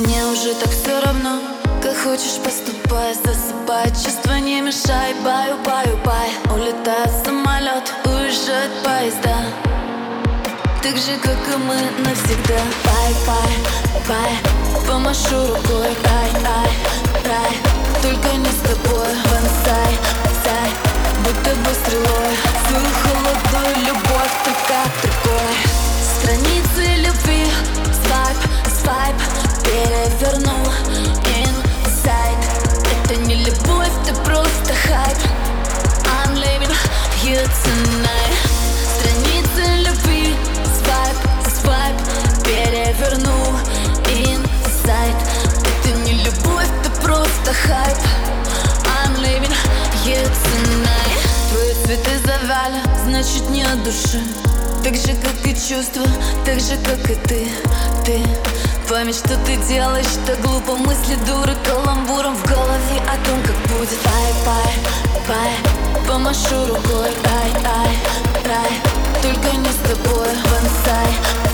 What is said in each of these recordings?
Мне уже так все равно Как хочешь поступай, засыпай. Чувства не мешай, баю, баю, бай. Улетает самолет, уезжает поезда. Так же, как и мы навсегда. Бай, бай, бай Помашу рукой, Перевернул inside Это не любовь, ты просто хайп. I'm leaving you tonight. Страницы любви, свайп, свайп. Перевернул inside Это не любовь, ты просто хайп. I'm leaving you tonight. Твои цветы завали, значит не от души Так же, как и чувства, так же, как и ты, ты Память, что ты делаешь, так глупо. Мысли дуры каламбуром в голове О том, как будет. Бай, бай, бай Помашу рукой, ай, ай, рай Только не с тобой, бонсай,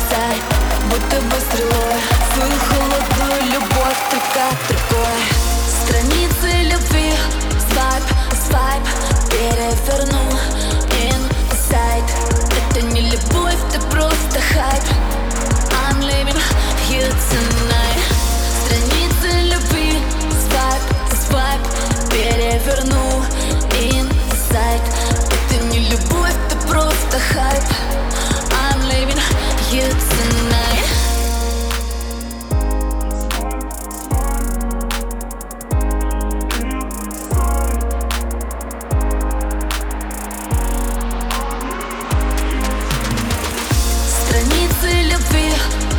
сай Будто бы стрелой. Свою Перевернул inside Это не любовь, ты просто хайп. I'm leaving you tonight. Страницы любви.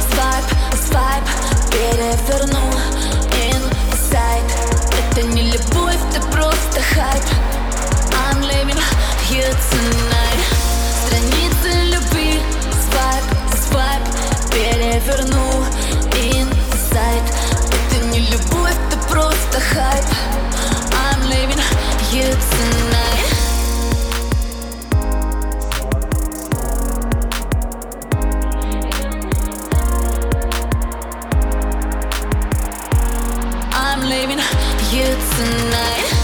Свайп, свайп Перевернул craving you tonight.